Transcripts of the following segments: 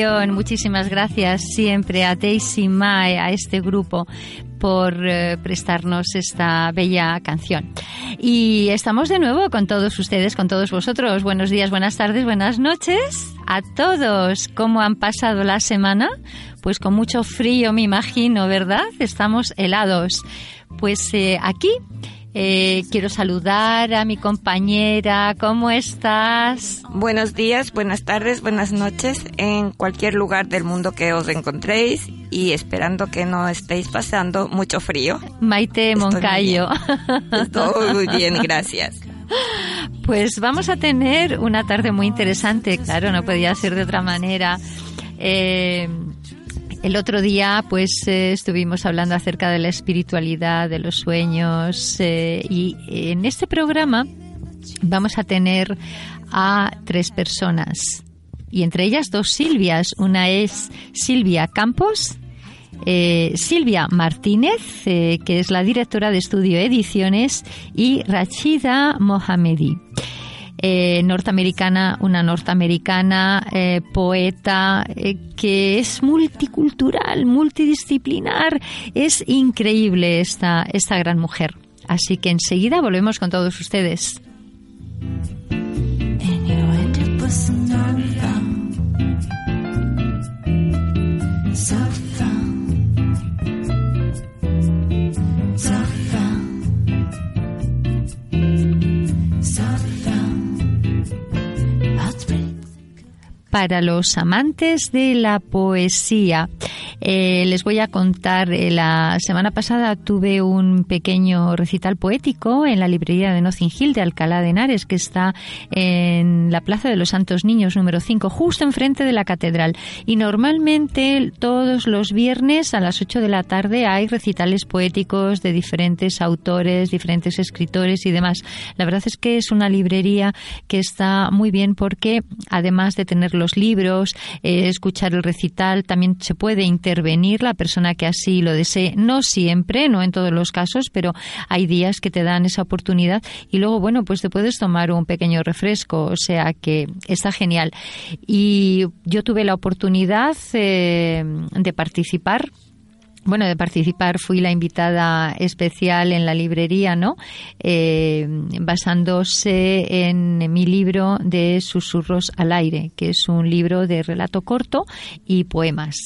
Muchísimas gracias siempre a Daisy Mae, a este grupo, por eh, prestarnos esta bella canción. Y estamos de nuevo con todos ustedes, con todos vosotros. Buenos días, buenas tardes, buenas noches a todos. ¿Cómo han pasado la semana? Pues con mucho frío, me imagino, ¿verdad? Estamos helados. Pues eh, aquí eh, quiero saludar a mi compañera. ¿Cómo estás? Buenos días, buenas tardes, buenas noches en cualquier lugar del mundo que os encontréis y esperando que no estéis pasando mucho frío. Maite Estoy muy Moncayo. Todo muy bien, gracias. Pues vamos a tener una tarde muy interesante, claro, no podía ser de otra manera. Eh, el otro día, pues, eh, estuvimos hablando acerca de la espiritualidad, de los sueños, eh, y en este programa vamos a tener a tres personas, y entre ellas dos Silvias. Una es Silvia Campos, eh, Silvia Martínez, que es la directora de Estudio Ediciones, y Rachida Mohamedi. Eh, norteamericana, una norteamericana eh, poeta eh, que es multicultural, multidisciplinar. Es increíble esta, esta gran mujer. Así que enseguida volvemos con todos ustedes. Para los amantes de la poesía. Eh, les voy a contar, eh, la semana pasada tuve un pequeño recital poético en la librería de Notting Hill de Alcalá de Henares, que está en la Plaza de los Santos Niños número 5, justo enfrente de la catedral. Y normalmente todos los viernes a las 8 de la tarde hay recitales poéticos de diferentes autores, diferentes escritores y demás. La verdad es que es una librería que está muy bien porque además de tener los libros, eh, escuchar el recital, también se puede intervenir la persona que así lo desee. No siempre, no en todos los casos, pero hay días que te dan esa oportunidad y luego, bueno, pues te puedes tomar un pequeño refresco, o sea que está genial. Y yo tuve la oportunidad eh, de participar bueno, de participar fui la invitada especial en la librería, ¿no? Eh, basándose en mi libro de Susurros al aire, que es un libro de relato corto y poemas.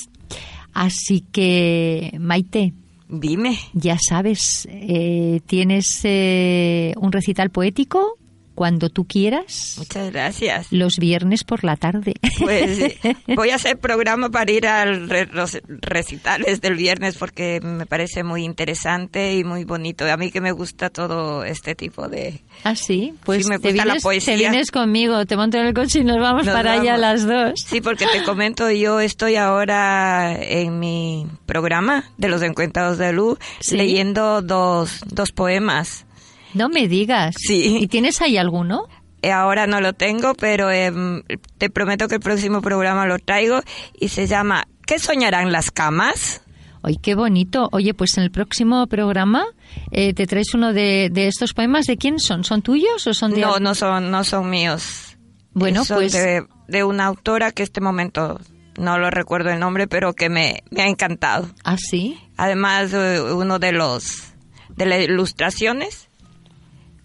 Así que, Maite, Dime. ya sabes, eh, tienes eh, un recital poético cuando tú quieras, Muchas gracias. los viernes por la tarde. Pues voy a hacer programa para ir a los recitales del viernes porque me parece muy interesante y muy bonito. A mí que me gusta todo este tipo de... Ah, sí, pues Sí, me te, gusta la vienes, poesía. te vienes conmigo, te monto en el coche y nos vamos Nos para allá vamos. las dos. Sí, porque te comento, yo estoy ahora en mi programa de los Encuentros de Luz Sí. leyendo dos, dos poemas. No me digas. Sí. ¿Y tienes ahí alguno? Eh, Ahora no lo tengo, pero em, te prometo que el próximo programa lo traigo y se llama ¿Qué soñarán las camas? ¡Ay, qué bonito! Oye, pues en el próximo programa eh, te traes uno de, de, estos poemas. ¿De quién son? ¿Son tuyos o son de.? No, no son, no son míos. Bueno, son pues. De, de, una autora que este momento no lo recuerdo el nombre, pero que me, me ha encantado. ¿Ah, sí? Además, uno de los. de las ilustraciones.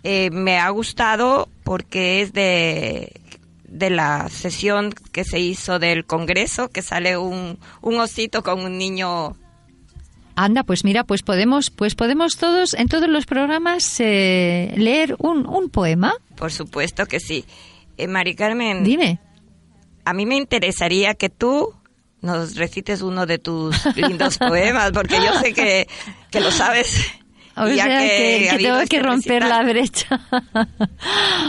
Eh, me ha gustado porque es de de la sesión que se hizo del Congreso, que sale un, un osito con un niño Anda, pues mira, pues podemos, pues podemos todos en todos los programas eh, leer un, un, poema. Por supuesto que sí. Eh, Mari Carmen. Dime. A mí me interesaría que tú nos recites uno de tus lindos poemas, porque yo sé que, que lo sabes. O sea que, que, que tengo que romper recitar. la brecha.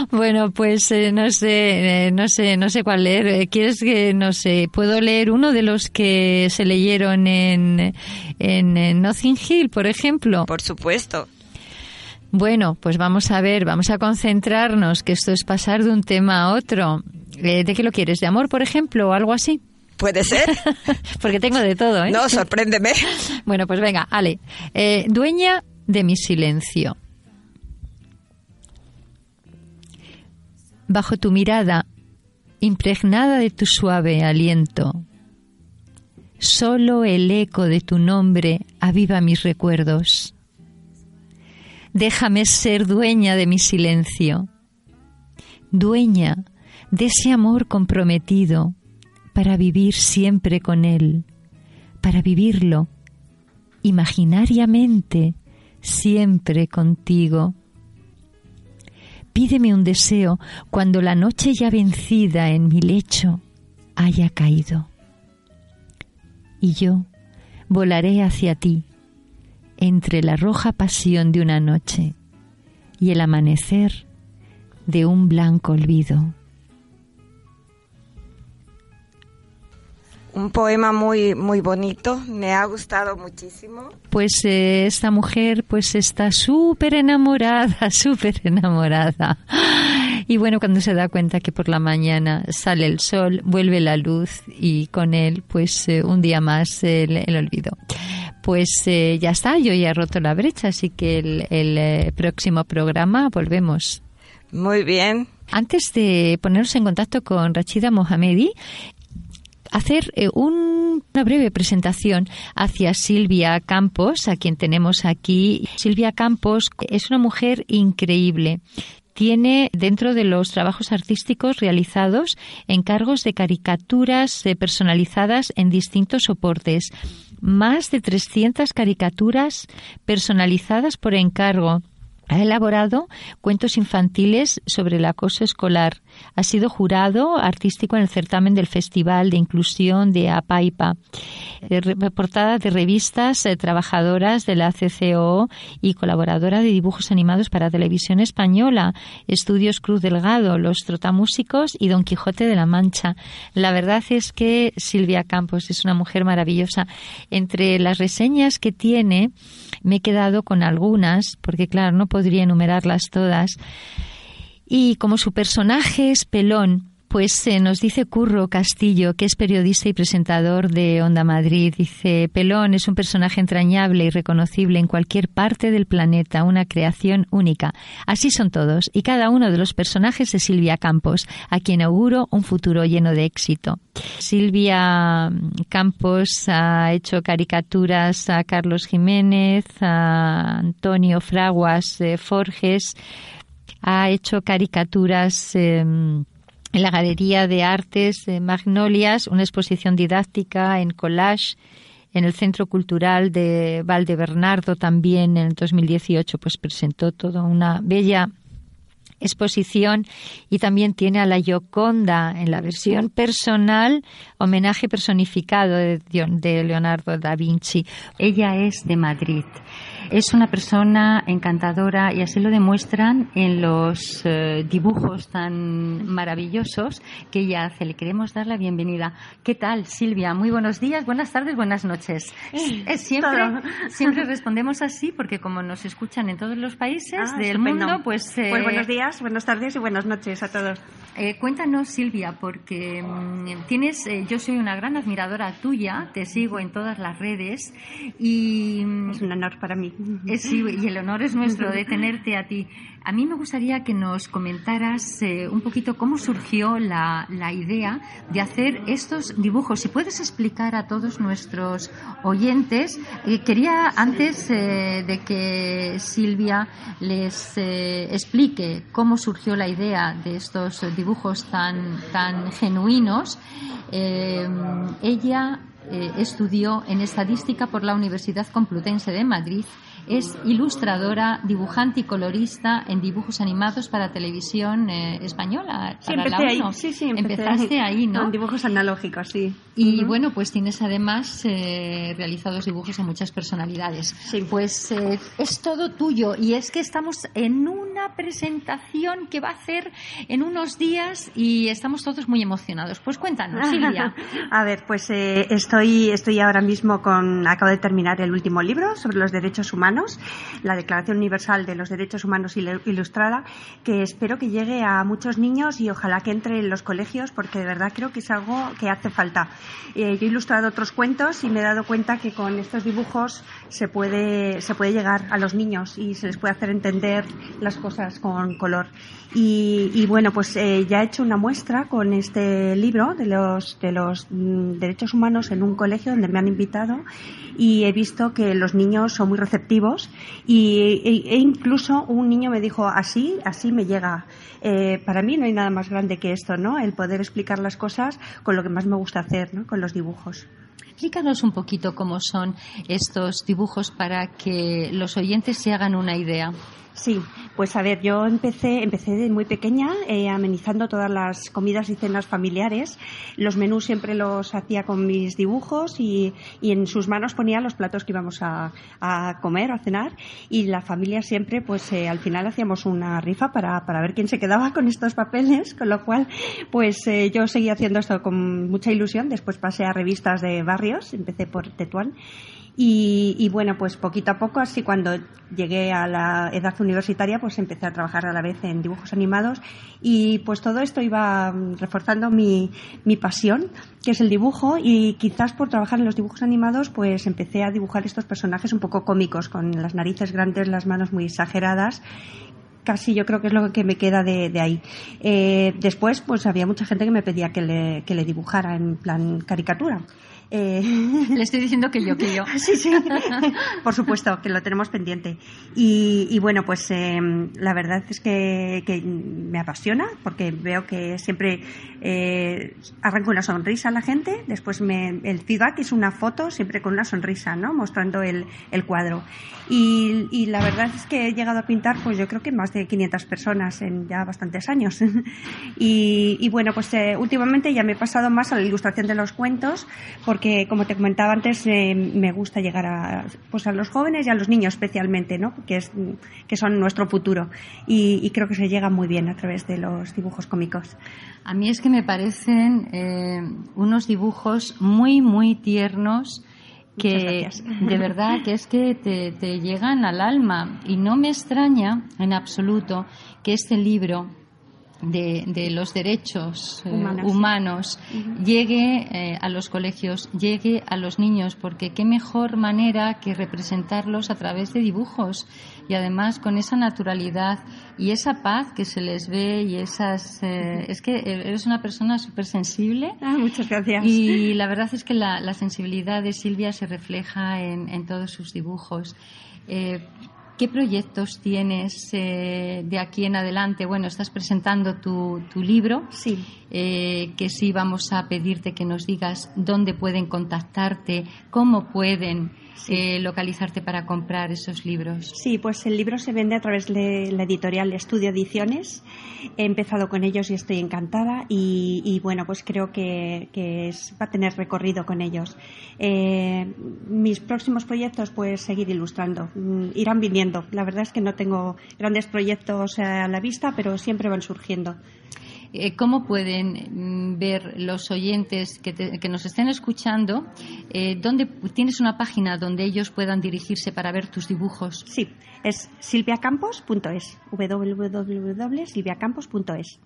bueno, pues eh, no sé, eh, no sé, no sé cuál leer. Eh, ¿Quieres que no sé? Puedo leer uno de los que se leyeron en en, en Nothing Hill, por ejemplo. Por supuesto. Bueno, pues vamos a ver, vamos a concentrarnos, que esto es pasar de un tema a otro. ¿De qué lo quieres? ¿De amor, por ejemplo, o algo así? Puede ser. Porque tengo de todo, ¿eh? No, sorpréndeme. bueno, pues venga, Ale. Eh, dueña de mi silencio. Bajo tu mirada, impregnada de tu suave aliento, solo el eco de tu nombre aviva mis recuerdos. Déjame ser dueña de mi silencio, dueña de ese amor comprometido para vivir siempre con él, para vivirlo imaginariamente siempre contigo. Pídeme un deseo cuando la noche ya vencida en mi lecho haya caído. Y yo volaré hacia ti entre la roja pasión de una noche y el amanecer de un blanco olvido. Un poema muy muy bonito, me ha gustado muchísimo. Pues eh, esta mujer pues está súper enamorada, súper enamorada. Y bueno, cuando se da cuenta que por la mañana sale el sol, vuelve la luz y con él pues eh, un día más el, el olvido. Pues eh, ya está, yo ya he roto la brecha, así que el, el próximo programa volvemos. Muy bien. Antes de ponernos en contacto con Rachida Mohamedi, hacer eh, un, una breve presentación hacia Silvia Campos, a quien tenemos aquí. Silvia Campos es una mujer increíble tiene dentro de los trabajos artísticos realizados encargos de caricaturas eh, personalizadas en distintos soportes. Más de 300 caricaturas personalizadas por encargo. Ha elaborado cuentos infantiles sobre el acoso escolar. Ha sido jurado artístico en el certamen del Festival de Inclusión de APAIPA. Reportada de revistas eh, trabajadoras de la CCO y colaboradora de dibujos animados para televisión española, Estudios Cruz Delgado, Los Trotamúsicos y Don Quijote de la Mancha. La verdad es que Silvia Campos es una mujer maravillosa. Entre las reseñas que tiene, me he quedado con algunas, porque claro, no podría enumerarlas todas. Y como su personaje es pelón, pues eh, nos dice Curro Castillo, que es periodista y presentador de Onda Madrid, dice, Pelón es un personaje entrañable y reconocible en cualquier parte del planeta, una creación única. Así son todos, y cada uno de los personajes de Silvia Campos, a quien auguro un futuro lleno de éxito. Silvia Campos ha hecho caricaturas a Carlos Jiménez, a Antonio Fraguas eh, Forges, ha hecho caricaturas eh, en la Galería de Artes de Magnolias, una exposición didáctica en collage en el Centro Cultural de Valdebernardo también en el 2018 pues presentó toda una bella exposición y también tiene a la Gioconda en la versión personal, homenaje personificado de Leonardo da Vinci. Ella es de Madrid. Es una persona encantadora y así lo demuestran en los eh, dibujos tan maravillosos que ella hace. Le queremos dar la bienvenida. ¿Qué tal, Silvia? Muy buenos días, buenas tardes, buenas noches. Eh, siempre, siempre respondemos así porque como nos escuchan en todos los países Ah, del estupendo. mundo, pues... eh, Pues buenos días, buenas tardes y buenas noches a todos. eh, cuéntanos, Silvia, porque mm, tienes, eh, yo soy una gran admiradora tuya, te sigo en todas las redes y, mm, Es un honor para mí. Eh, sí, y el honor es nuestro de tenerte a ti. A mí me gustaría que nos comentaras eh, un poquito cómo surgió la, la idea de hacer estos dibujos. Si puedes explicar a todos nuestros oyentes, eh, quería antes de que Silvia les explique cómo surgió la idea de estos dibujos tan, tan genuinos, ella estudió en estadística por la Universidad Complutense de Madrid. Es ilustradora, dibujante y colorista en dibujos animados para televisión eh, española. Sí, para la empecé ahí. uno. Sí, sí, empecé Empezaste ahí, ¿no? Con dibujos analógicos, sí. Y bueno, pues tienes además eh, realizados dibujos a muchas personalidades. Sí. Pues eh, es todo tuyo y es que estamos en una presentación que va a hacer en unos días y estamos todos muy emocionados. Pues cuéntanos, Silvia. A ver, pues eh, estoy, estoy ahora mismo con. Acabo de terminar el último libro sobre los derechos humanos, la Declaración Universal de los Derechos Humanos Ilu- Ilustrada, que espero que llegue a muchos niños y ojalá que entre en los colegios, porque de verdad creo que es algo que hace falta. Eh, yo he ilustrado otros cuentos y me he dado cuenta que con estos dibujos se puede, se puede llegar a los niños y se les puede hacer entender las cosas con color. Y, y bueno, pues eh, ya he hecho una muestra con este libro de los, de los mm, derechos humanos en un colegio donde me han invitado y he visto que los niños son muy receptivos y e, e incluso un niño me dijo así, así me llega. Eh, para mí no hay nada más grande que esto, ¿no? El poder explicar las cosas con lo que más me gusta hacer, ¿no? Con los dibujos. Explícanos un poquito cómo son estos dibujos para que los oyentes se hagan una idea. Sí, pues a ver, yo empecé, empecé de muy pequeña eh, amenizando todas las comidas y cenas familiares. Los menús siempre los hacía con mis dibujos y, y en sus manos ponía los platos que íbamos a, comer o a cenar. Y la familia siempre, pues eh, al final hacíamos una rifa para, para ver quién se quedaba con estos papeles, con lo cual, pues eh, yo seguí haciendo esto con mucha ilusión. Después pasé a revistas de barrios, empecé por Tetuán. Y, bueno, pues poquito a poco, así cuando llegué a la edad universitaria, pues empecé a trabajar a la vez en dibujos animados y pues todo esto iba mm, reforzando mi, mi pasión, que es el dibujo y quizás por trabajar en los dibujos animados, pues empecé a dibujar estos personajes un poco cómicos, con las narices grandes, las manos muy exageradas casi yo creo que es lo que me queda de, de ahí. Eh, después, pues había mucha gente que me pedía que le, que le dibujara en plan caricatura. Eh, Le estoy diciendo que yo, que yo. Sí, sí, por supuesto, que lo tenemos pendiente. Y, y bueno, pues eh, la verdad es que, que me apasiona porque veo que siempre eh, arranco una sonrisa a la gente, después me, el feedback es una foto siempre con una sonrisa, ¿no? Mostrando el, el cuadro. Y, y la verdad es que he llegado a pintar, pues yo creo que más de 500 personas en ya bastantes años. y, y bueno, pues eh, últimamente ya me he pasado más a la ilustración de los cuentos porque, como te comentaba antes, eh, me gusta llegar a, pues a los jóvenes y a los niños especialmente, ¿no? Que, es, que son nuestro futuro. Y, y creo que se llega muy bien a través de los dibujos cómicos. A mí es que me parecen eh, unos dibujos muy, muy tiernos que de verdad que es que te, te, llegan al alma y no me extraña en absoluto que este libro de, de los derechos eh, Humanos. uh -huh. llegue eh, a los colegios, llegue a los niños, porque qué mejor manera que representarlos a través de dibujos y además con esa naturalidad y esa paz que se les ve y esas... Eh, es que eres una persona súper sensible. Ah, muchas gracias. Y la verdad es que la, la sensibilidad de Silvia se refleja en, en todos sus dibujos. ¿Qué proyectos tienes eh, de aquí en adelante? Bueno, estás presentando tu, tu libro. Sí. eh, que sí vamos a pedirte que nos digas dónde pueden contactarte, cómo pueden eh, localizarte para comprar esos libros. Sí, pues el libro se vende a través de la editorial Estudio Ediciones. He empezado con ellos y estoy encantada y, y bueno, pues creo que, que es- va a tener recorrido con ellos. Eh, mis próximos proyectos, pues seguir ilustrando. Mm, Irán viniendo. La verdad es que no tengo grandes proyectos a la vista, pero siempre van surgiendo. Eh, ¿Cómo pueden mm, ver los oyentes que, te- que nos estén escuchando? Eh, ¿dónde, ¿Tienes una página donde ellos puedan dirigirse para ver tus dibujos? Sí, es silviacampos.es. www.silviacampos.es.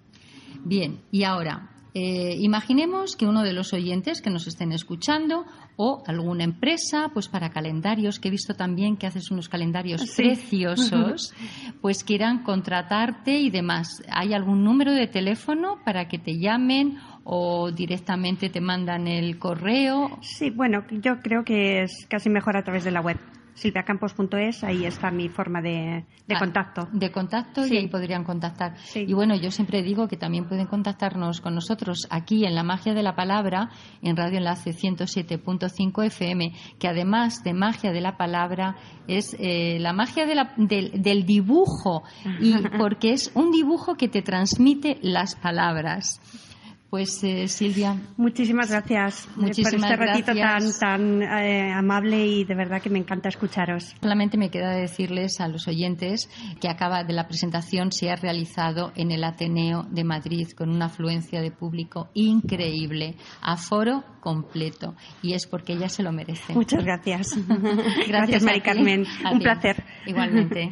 Bien, y ahora, eh, imaginemos que uno de los oyentes que nos estén escuchando o alguna empresa, pues para calendarios, que he visto también que haces unos calendarios Sí. preciosos, pues quieran contratarte y demás. ¿Hay algún número de teléfono para que te llamen o directamente te mandan el correo? Sí, bueno, yo creo que es casi mejor a través de la web. silviacampos.es, ahí está mi forma de, de Ah, contacto. De contacto Sí. y ahí podrían contactar. Sí. Y bueno, yo siempre digo que también pueden contactarnos con nosotros aquí en La Magia de la Palabra, en Radio Enlace 107.5 FM, que además de magia de la palabra es eh, la magia de la- del, del dibujo, y porque es un dibujo que te transmite las palabras. Pues eh, Silvia, Muchísimas gracias eh, Muchísimas por este ratito gracias. tan, tan eh, amable y de verdad que me encanta escucharos. Solamente me queda decirles a los oyentes que acaba de la presentación se ha realizado en el Ateneo de Madrid con una afluencia de público increíble, aforo completo y es porque ella se lo merece. Muchas gracias. Gracias, Mari ti. Carmen. A Un ti. placer. Igualmente.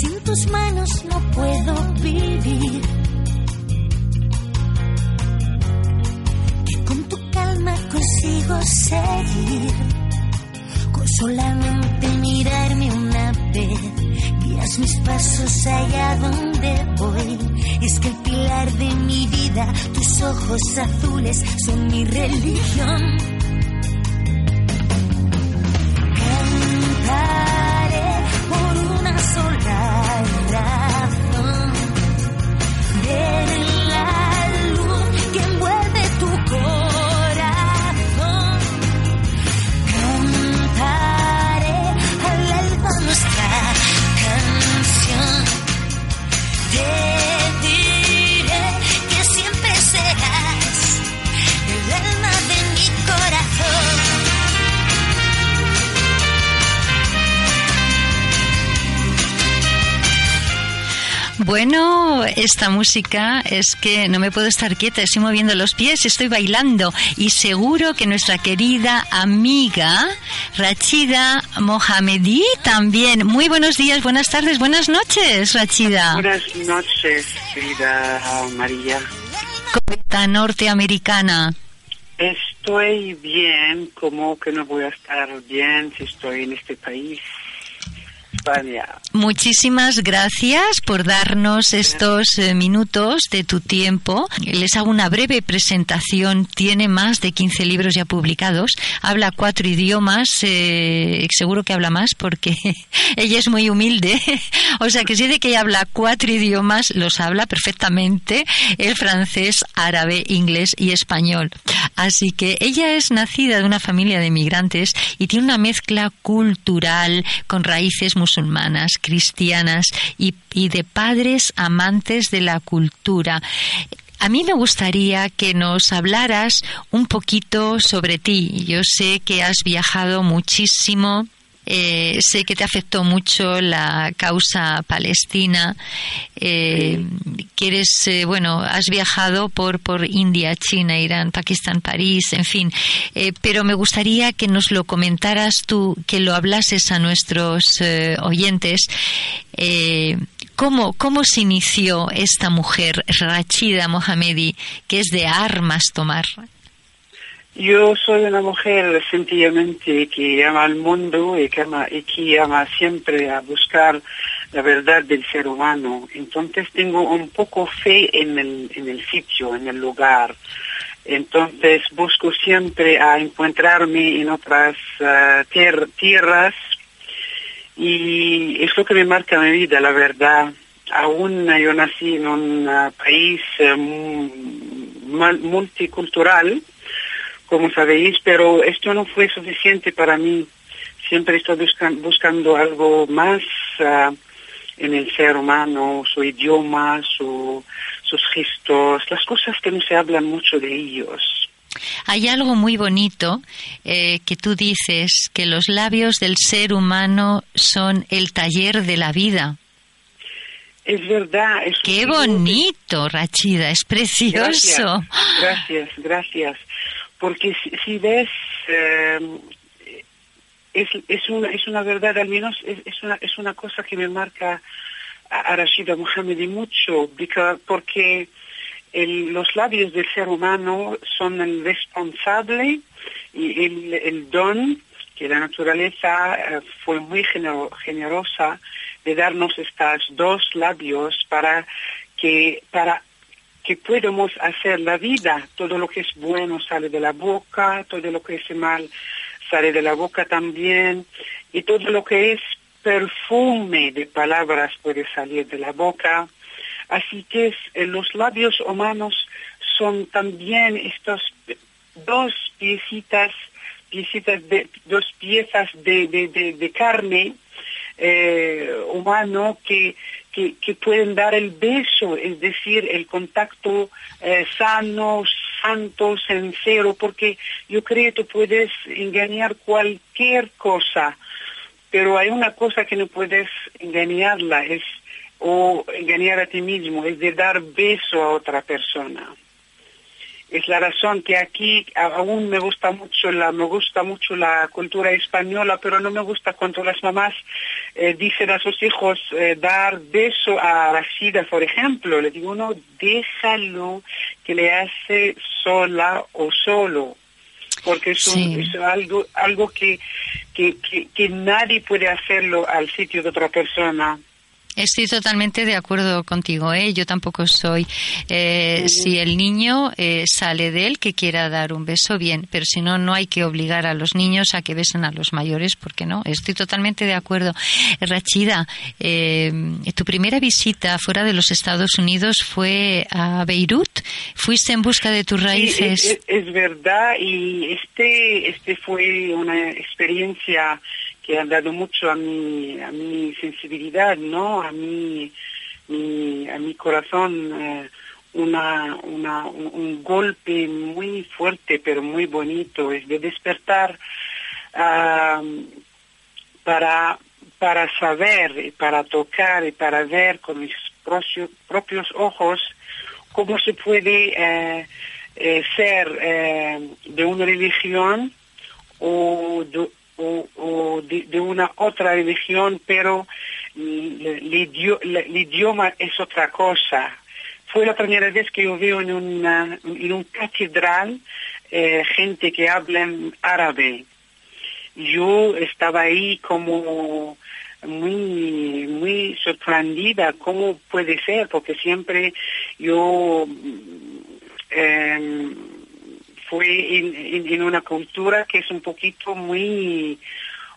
sin tus manos no puedo vivir. Que con tu calma consigo seguir. Con solamente mirarme una vez. Guías mis pasos allá donde voy. Es que el pilar de mi vida, tus ojos azules, son mi religión. Esta música es que no me puedo estar quieta, estoy moviendo los pies, estoy bailando y seguro que nuestra querida amiga Rachida Mohamedi también. Muy buenos días, buenas tardes, buenas noches, Rachida. Buenas noches, querida María. Poeta norteamericana. Estoy bien, como que no voy a estar bien si estoy en este país, España. Muchísimas gracias por darnos estos eh, minutos de tu tiempo. Les hago una breve presentación. Tiene más de 15 libros ya publicados. Habla cuatro idiomas. eh, seguro que habla más porque ella es muy humilde. o sea que si de que ella habla cuatro idiomas, los habla perfectamente. El francés, árabe, inglés y español. Así que ella es nacida de una familia de migrantes y tiene una mezcla cultural con raíces musulmanas, cristianas y, y de padres amantes de la cultura. A mí me gustaría que nos hablaras un poquito sobre ti. Yo sé que has viajado muchísimo Eh, sé que te afectó mucho la causa palestina. Eh, que eres, eh, bueno, has viajado por, por India, China, Irán, Pakistán, París, en fin. Eh, pero me gustaría que nos lo comentaras tú, que lo hablases a nuestros eh, oyentes. Eh, ¿Cómo, ¿Cómo se inició esta mujer, Rachida Mohamedi, que es de armas tomar? Yo soy una mujer sencillamente que ama al mundo que ama, y que ama siempre a buscar la verdad del ser humano. Entonces tengo un poco fe en el, en el sitio, en el lugar. Entonces busco siempre a encontrarme en otras tier- tierras y es lo que me marca mi vida, la verdad. Aún yo nací en un ah, país eh, multicultural, como sabéis, pero esto no fue suficiente para mí. Siempre estoy buscan- buscando algo más ah, en el ser humano, su idioma, su, sus gestos, las cosas que no se hablan mucho de ellos. Hay algo muy bonito eh, que tú dices, que los labios del ser humano son el taller de la vida. Es verdad. Es ¡Qué bonito, Rachida! Es precioso. Gracias, gracias, gracias. Porque si, si ves, eh, es, es, una, es una verdad, al menos es, es, una, es una cosa que me marca a, Rashida Mohamedi mucho, porque los labios del ser humano son el responsable y el, el don que la naturaleza eh, fue muy genero- generosa de darnos estos dos labios para que para que podamos hacer la vida. Todo lo que es bueno sale de la boca, todo lo que es mal sale de la boca también, y todo lo que es perfume de palabras puede salir de la boca. Así que eh, los labios humanos son también estos dos piecitas, piecitas de, dos piezas de, de, de, carne eh, humano que, que, que pueden dar el beso, es decir, el contacto eh, sano, santo, sincero, porque yo creo que puedes engañar cualquier cosa, pero hay una cosa que no puedes engañarla, es o engañar a ti mismo, es de dar beso a otra persona es la razón que aquí aún me gusta mucho la me gusta mucho la cultura española pero no me gusta cuando las mamás eh, dicen a sus hijos eh, dar beso a Rashida por ejemplo le digo no déjalo que le hace sola o solo porque es, un- Sí. es algo algo que, que, que, que nadie puede hacerlo al sitio de otra persona Estoy totalmente de acuerdo contigo, ¿eh? Yo tampoco soy. eh, Si el niño eh, sale de él que quiera dar un beso, bien, pero si no, no hay que obligar a los niños a que besen a los mayores, porque no. Estoy totalmente de acuerdo. Rachida, eh, tu primera visita fuera de los Estados Unidos fue a Beirut. ¿Fuiste en busca de tus Sí, raíces? es, es- es verdad y este este fue una experiencia que ha dado mucho a mi a mi sensibilidad, ¿no? A mi, mi- a mi corazón eh, una, una un, golpe muy fuerte pero muy bonito es de despertar para para saber para tocar y para ver con mis propios, propios ojos cómo se puede eh, eh, ser de una religión o de, o- de- una otra religión, pero mm, el, idioma es otra cosa. Fue la primera vez que yo veo en una en un catedral eh, gente que habla árabe. Yo estaba ahí como muy muy sorprendida cómo puede ser porque siempre yo mm, em, fue en, en- una cultura que es un poquito muy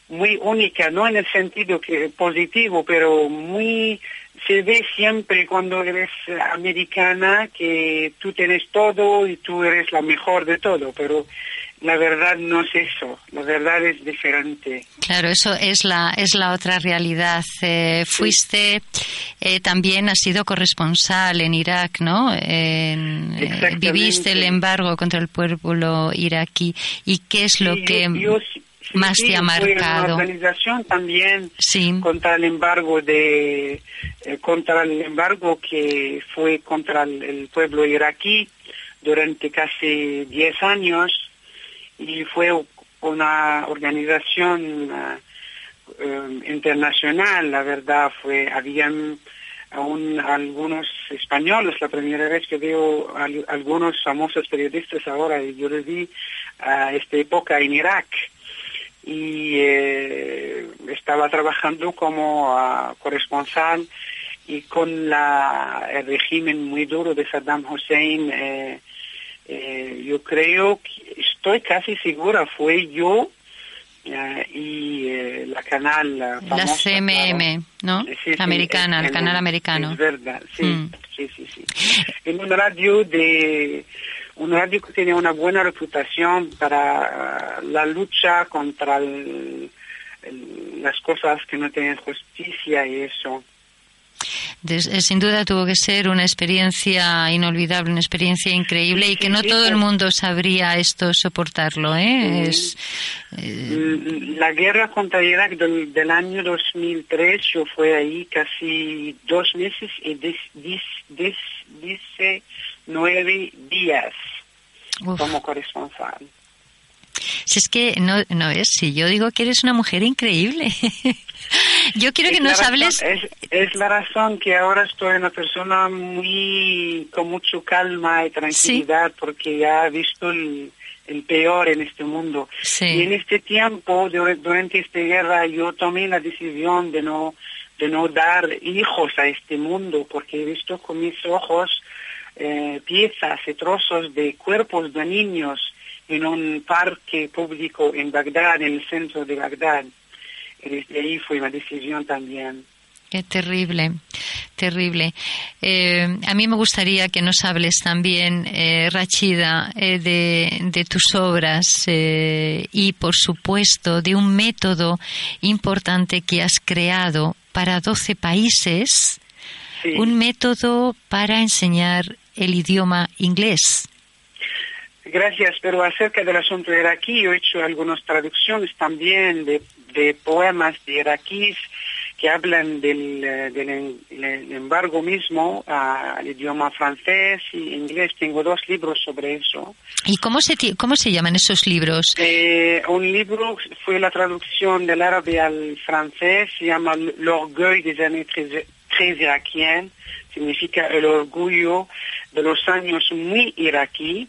muy única, no en el sentido que positivo, pero muy se ve siempre cuando eres americana que tú tienes todo y tú eres la mejor de todo, pero la verdad no es eso, la verdad es diferente. Claro, eso es la es la otra realidad. Eh, fuiste eh, también has sido corresponsal en Irak, ¿no? En, eh, viviste el embargo contra el pueblo iraquí. ¿Y qué es lo Sí, que yo, yo más sí, te ha fue una marcado. organización también Sí. contra el embargo de eh, contra el embargo que fue contra el, el pueblo iraquí durante casi 10 años y fue una organización ah, eh, internacional, la verdad fue habían aún algunos españoles, la primera vez que veo al- algunos famosos periodistas ahora, yo les vi a esta época en Irak. Y eh, estaba trabajando como ah, corresponsal y con la, el régimen muy duro de Saddam Hussein, eh, eh, yo creo, que estoy casi segura, fue yo eh, y eh, la canal la, La famosa, CMM, ¿no? Sí, La americana, el canal un- americano. Es verdad, sí, Mm. sí, sí, sí. En un radio de un radio que tenía una buena reputación para ah, la lucha contra el- el- las cosas que no tienen justicia y eso. Des- eh, sin duda tuvo que ser una experiencia inolvidable, una experiencia increíble y que no todo el mundo sabría esto soportarlo, ¿eh? Es, Mm, La guerra contra Irak del, del año 2003, yo fui ahí casi dos meses y dis, dis, dis, dice nueve días uf. como corresponsal. Si es que no, no es, si yo digo que eres una mujer increíble. yo quiero que Es la nos razón- hables. Es, es la razón que ahora estoy una persona muy con mucho calma y tranquilidad porque ya he visto el, el peor en este mundo. Sí. Y en este tiempo, dur- durante esta guerra, yo tomé la decisión de no de no dar hijos a este mundo porque he visto con mis ojos eh, piezas y trozos de cuerpos de niños en un parque público en Bagdad, en el centro de Bagdad. Y desde ahí fue una decisión también. Qué terrible, terrible. Eh, a mí me gustaría que nos hables también, eh, Rachida, eh, de, de tus obras eh, y, por supuesto, de un método importante que has creado para 12 países, Sí. un método para enseñar el idioma inglés. Gracias, pero acerca del asunto iraquí, yo he hecho algunas traducciones también de, de poemas de iraquíes que hablan del, eh, del embargo mismo ah, al idioma francés y inglés. Tengo dos libros sobre eso. ¿Y cómo se, cómo se llaman esos libros? Eh, un libro fue la traducción del árabe al francés, se llama L'orgueil des années très, très iraquiennes, significa el orgullo de los años muy iraquí.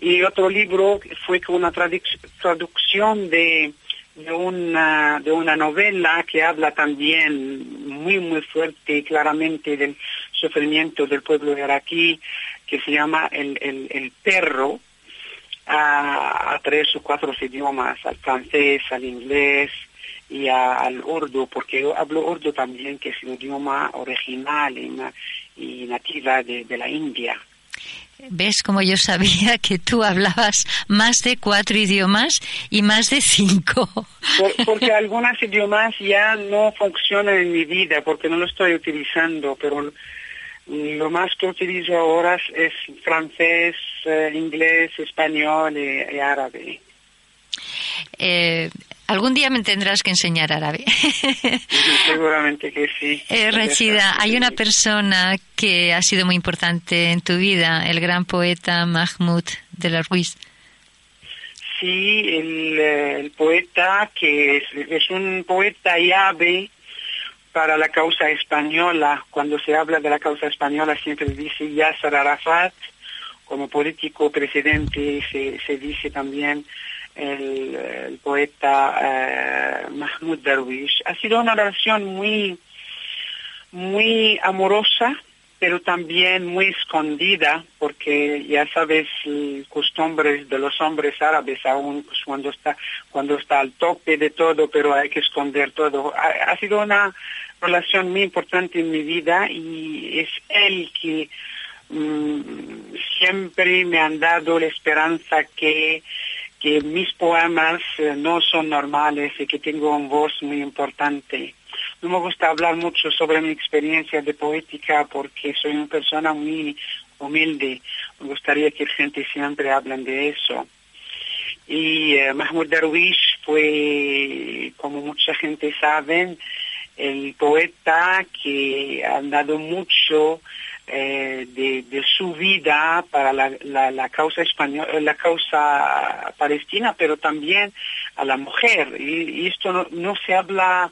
Y otro libro fue con una traduc- traducción de, de, una, de una novela que habla también muy, muy fuerte y claramente del sufrimiento del pueblo iraquí, que se llama El, el, perro, a, a tres o cuatro idiomas, al francés, al inglés y al urdu, porque yo hablo urdu también, que es el idioma original y, na- y nativa de, de la India. ¿Ves como yo sabía que tú hablabas más de cuatro idiomas y más de cinco? Por- porque algunos idiomas ya no funcionan en mi vida, porque no lo estoy utilizando, pero lo más que utilizo ahora es, francés, eh, inglés, español y árabe. Eh, algún día me tendrás que enseñar árabe. Seguramente que sí. Eh, Rachida, hay una persona que ha sido muy importante en tu vida, el gran poeta Mahmoud de la Ruiz. Sí, el, eh, el poeta que es, es un poeta llave para la causa española. Cuando se habla de la causa española siempre dice Yasser Arafat, como político presidente se, se dice también el, poeta eh, Mahmoud Darwish. Ha sido una relación muy, muy amorosa, pero también muy escondida, porque ya sabes costumbres de los hombres árabes aún pues, cuando está cuando está al tope de todo, pero hay que esconder todo. Ha, ha sido una relación muy importante en mi vida y es él que mm, siempre me han dado la esperanza que que mis poemas eh, no son normales y que tengo una voz muy importante. No me gusta hablar mucho sobre mi experiencia de poética porque soy una persona muy humilde. Me gustaría que la gente siempre hable de eso. Y eh, Mahmoud Darwish fue, como mucha gente sabe, el poeta que ha dado mucho eh, de, su vida para la, la, causa española, la causa palestina, pero también a la mujer. Y, esto no, se habla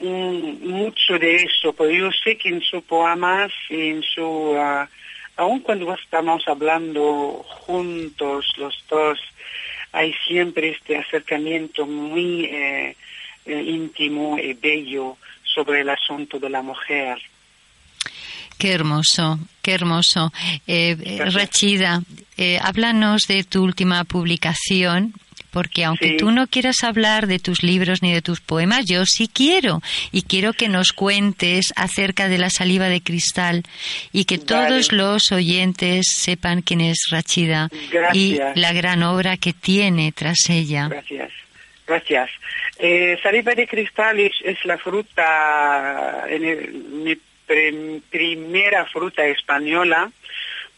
mm, mucho de eso, pero yo sé que en su poemas, su, uh, aun cuando estamos hablando juntos los dos, hay siempre este acercamiento muy eh, íntimo y bello sobre el asunto de la mujer. Qué hermoso, qué hermoso. Eh, Rachida, eh, háblanos de tu última publicación, porque aunque sí. tú no quieras hablar de tus libros ni de tus poemas, yo sí quiero. Y quiero que nos cuentes acerca de la saliva de cristal y que todos los oyentes sepan quién es Rachida Gracias. y la gran obra que tiene tras ella. Gracias. Gracias. Eh, saliva de cristal es, es la fruta, en el, mi pre, primera fruta española,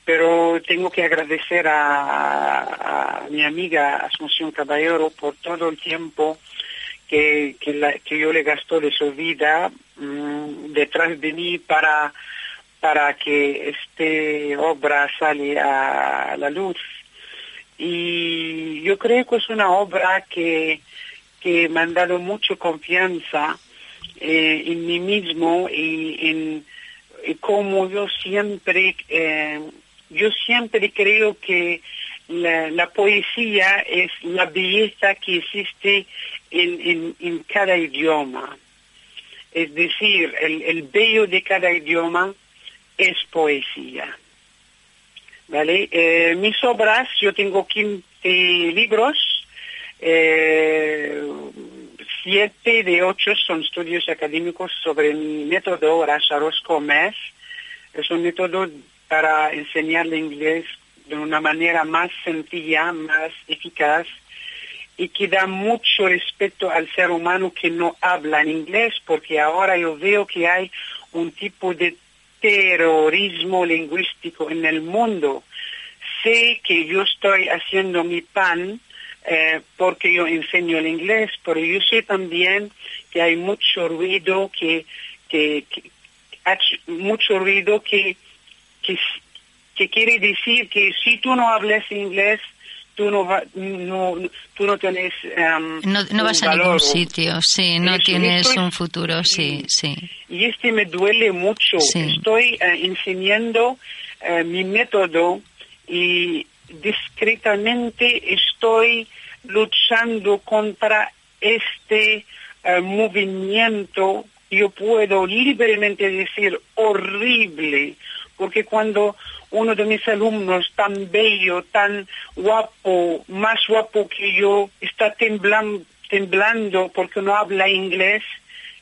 pero tengo que agradecer a, mi amiga Asunción Caballero por todo el tiempo que, que, yo le gastó de su vida mmm, detrás de mí para, para que esta obra sale a la luz. Y yo creo que es una obra que, que me han dado mucha confianza eh, en mí mismo y en, cómo yo siempre eh, yo siempre creo que la, poesía es la belleza que existe en, en, cada idioma. Es decir, el, el, bello de cada idioma es poesía. ¿Vale? Eh, mis obras, yo tengo 15 libros, siete de ocho son estudios académicos sobre mi método Rasharos Comes. Es un método para enseñarle inglés de una manera más sencilla, más eficaz y que da mucho respeto al ser humano que no habla en inglés, porque ahora yo veo que hay un tipo de terrorismo lingüístico en el mundo. Sé que yo estoy haciendo mi pan eh, porque yo enseño el inglés, pero yo sé también que hay mucho ruido que, que, que mucho ruido que que, que quiere decir que si tú no hablas inglés, tú no, va, no, tú no tienes um, no, no vas a ningún sitio sí no Eso, tienes estoy, un futuro sí sí. y este me duele mucho. Sí. estoy uh, enseñando uh, mi método y discretamente estoy luchando contra este uh, movimiento yo puedo libremente decir horrible porque cuando uno de mis alumnos tan bello, tan guapo, más guapo que yo, está temblando, temblando porque no habla inglés,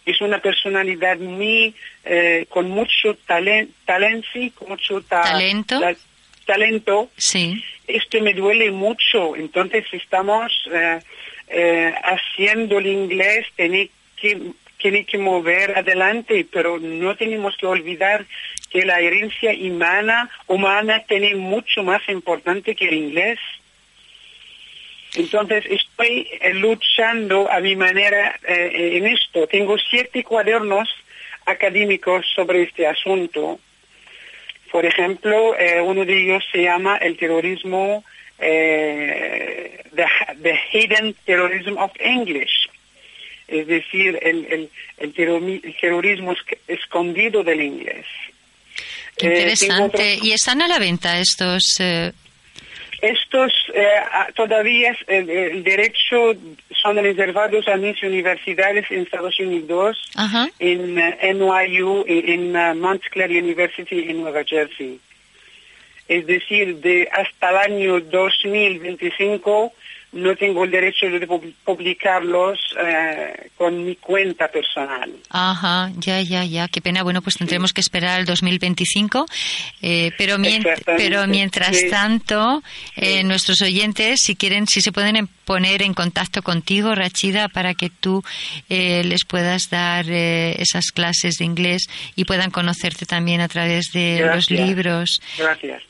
es una personalidad muy, eh, con mucho talento, talent, sí, con mucho ta talento. Ta talento. Sí. Esto me duele mucho, entonces estamos eh, eh, haciendo el inglés, tiene que tiene que mover adelante, pero no tenemos que olvidar que la herencia humana, humana tiene mucho más importante que el inglés. Entonces estoy eh, luchando a mi manera eh, en esto. Tengo siete cuadernos académicos sobre este asunto. Por ejemplo, eh, uno de ellos se llama el terrorismo, the, the Hidden Terrorism of English es decir, el, el, el, el terrorismo escondido del inglés. Interesante. Eh, ¿Y están a la venta estos? Eh... Estos eh, todavía el, el, derecho son reservados a mis universidades en Estados Unidos, Ajá. en uh, NYU, en uh, Montclair University en Nueva Jersey. Es decir, de hasta el año 2025 no tengo el derecho de publicarlos eh, con mi cuenta personal. Ajá, ya, ya, ya, qué pena. Bueno, pues tendremos sí. que esperar al 2025, eh, pero, mien pero mientras sí. tanto, eh, sí. nuestros oyentes, si quieren, si se pueden poner en contacto contigo, Rachida, para que tú eh, les puedas dar eh, esas clases de inglés y puedan conocerte también a través de Gracias. los libros. Gracias.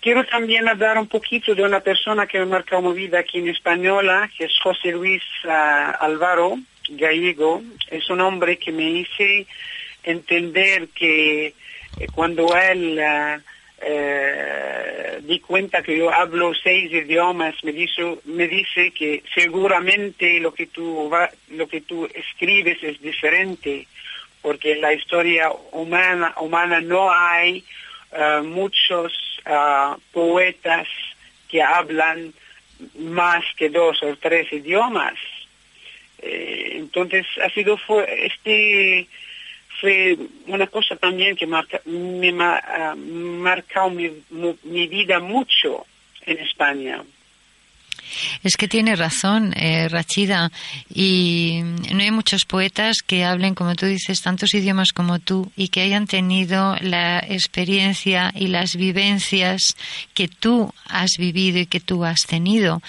Quiero también hablar un poquito de una persona que me marcado mi vida aquí en Española, que es José Luis ah, Álvaro Gallego. Es un hombre que me hice entender que eh, cuando él ah, eh, di cuenta que yo hablo seis idiomas, me dice, me dice que seguramente lo que tú va- lo que tú escribes es diferente, porque en la historia humana humana no hay eh, muchos ah, poetas que hablan más que dos o tres idiomas. Eh, entonces ha sido fue este fue una cosa también que marca, me ha marcado mi, mu- mi vida mucho en España. Es que tiene razón, eh, Rachida, y no hay muchos poetas que hablen, como tú dices, tantos idiomas como tú y que hayan tenido la experiencia y las vivencias que tú has vivido y que tú has tenido.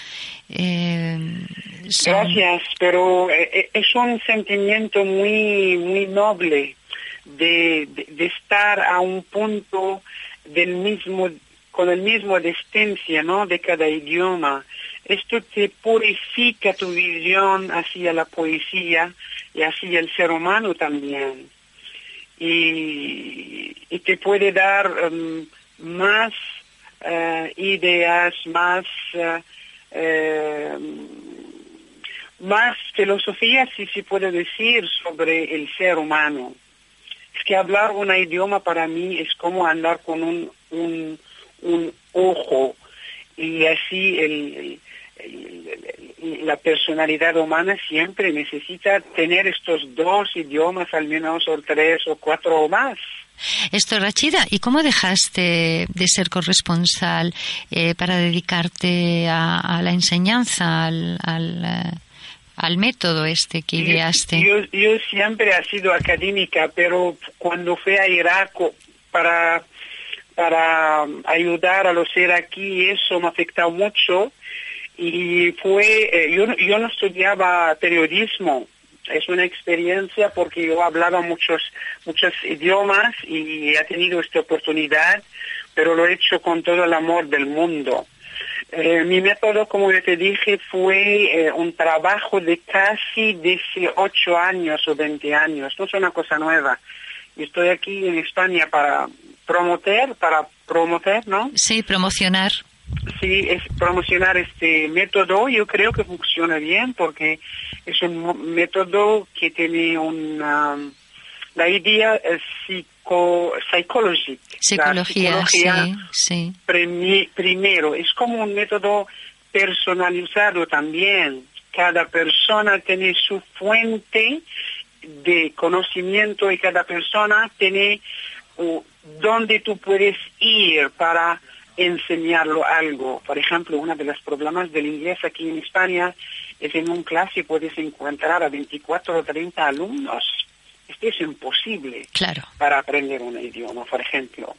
Eh, Gracias, pero eh, eh, es un sentimiento muy, muy noble de estar a un punto del mismo, con el mismo distancia, ¿no? De cada idioma. Esto te purifica tu visión hacia la poesía y hacia el ser humano también. Y, te puede dar em, más eh, ideas, más eh, eh, más filosofía, si se puede decir, sobre el ser humano. Es que hablar un idioma para mí es como andar con un, un, un ojo y así el- la personalidad humana siempre necesita tener estos dos idiomas al menos o tres o cuatro o más. Esto, Rachida, ¿y cómo dejaste de ser corresponsal eh, para dedicarte a, a la enseñanza, al, al, eh, al método este que ideaste? Yo, yo siempre he sido académica, pero cuando fui a Irak para, para ayudar a los iraquíes, eso me ha afectado mucho. Y fue, eh, yo, yo no estudiaba periodismo, es una experiencia porque yo hablaba muchos, muchos idiomas y he tenido esta oportunidad, pero lo he hecho con todo el amor del mundo. Eh, mi método, como yo te dije, fue eh, un trabajo de casi 18 años o 20 años. No es una cosa nueva. Estoy aquí en España para promover, para promover, ¿no? Sí, promocionar. Sí, es promocionar este método. Yo creo que funciona bien porque es un método que tiene una... La idea es psico, psicológica. Psicología, psicología sí, primi- primero, es como un método personalizado también. Cada persona tiene su fuente de conocimiento y cada persona tiene uh, dónde tú puedes ir para enseñarlo algo. Por ejemplo, uno de los problemas del inglés aquí en España es en un clase puedes encontrar a 24 o 30 alumnos. Esto es imposible Claro. para aprender un idioma, por ejemplo.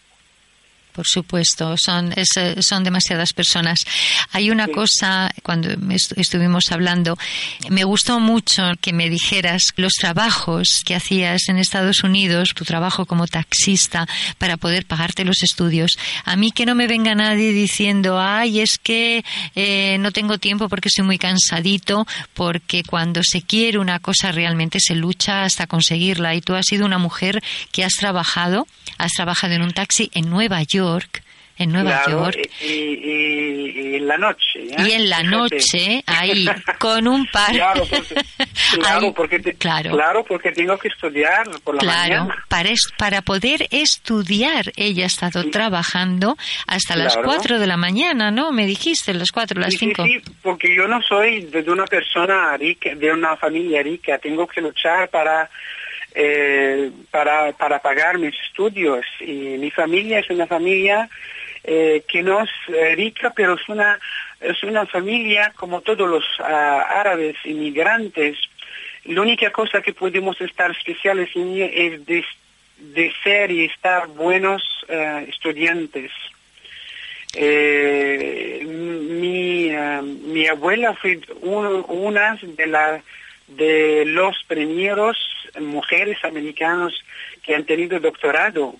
Por supuesto, son, es, eh, son demasiadas personas. Hay una Sí. cosa, cuando est- estuvimos hablando, me gustó mucho que me dijeras los trabajos que hacías en Estados Unidos, tu trabajo como taxista, para poder pagarte los estudios. A mí que no me venga nadie diciendo, ay, es que eh, no tengo tiempo porque soy muy cansadito, porque cuando se quiere una cosa realmente se lucha hasta conseguirla. Y tú has sido una mujer que has trabajado, has trabajado en un taxi en Nueva York, en Nueva Claro, York. Y, y- y en la noche. ¿ya? Y en la Fíjate. noche, ahí, con un par. Claro, porque, claro, Ahí, porque te- claro. claro, porque tengo que estudiar por la Claro, mañana. para, es- para poder estudiar, ella ha estado trabajando hasta las Claro. 4 de la mañana, ¿no? Me dijiste, las 4, las Sí, sí, 5. sí, porque yo no soy de una persona rica, de una familia rica. Tengo que luchar para, eh, para, para pagar mis estudios. Y mi familia es una familia eh, que no es eh, rica, pero es una, es una familia como todos los ah, árabes inmigrantes. La única cosa que podemos estar especiales en es de, de ser y estar buenos eh, estudiantes. Eh, mi, eh, mi abuela fue una de, la, de los primeros mujeres americanos que han tenido doctorado.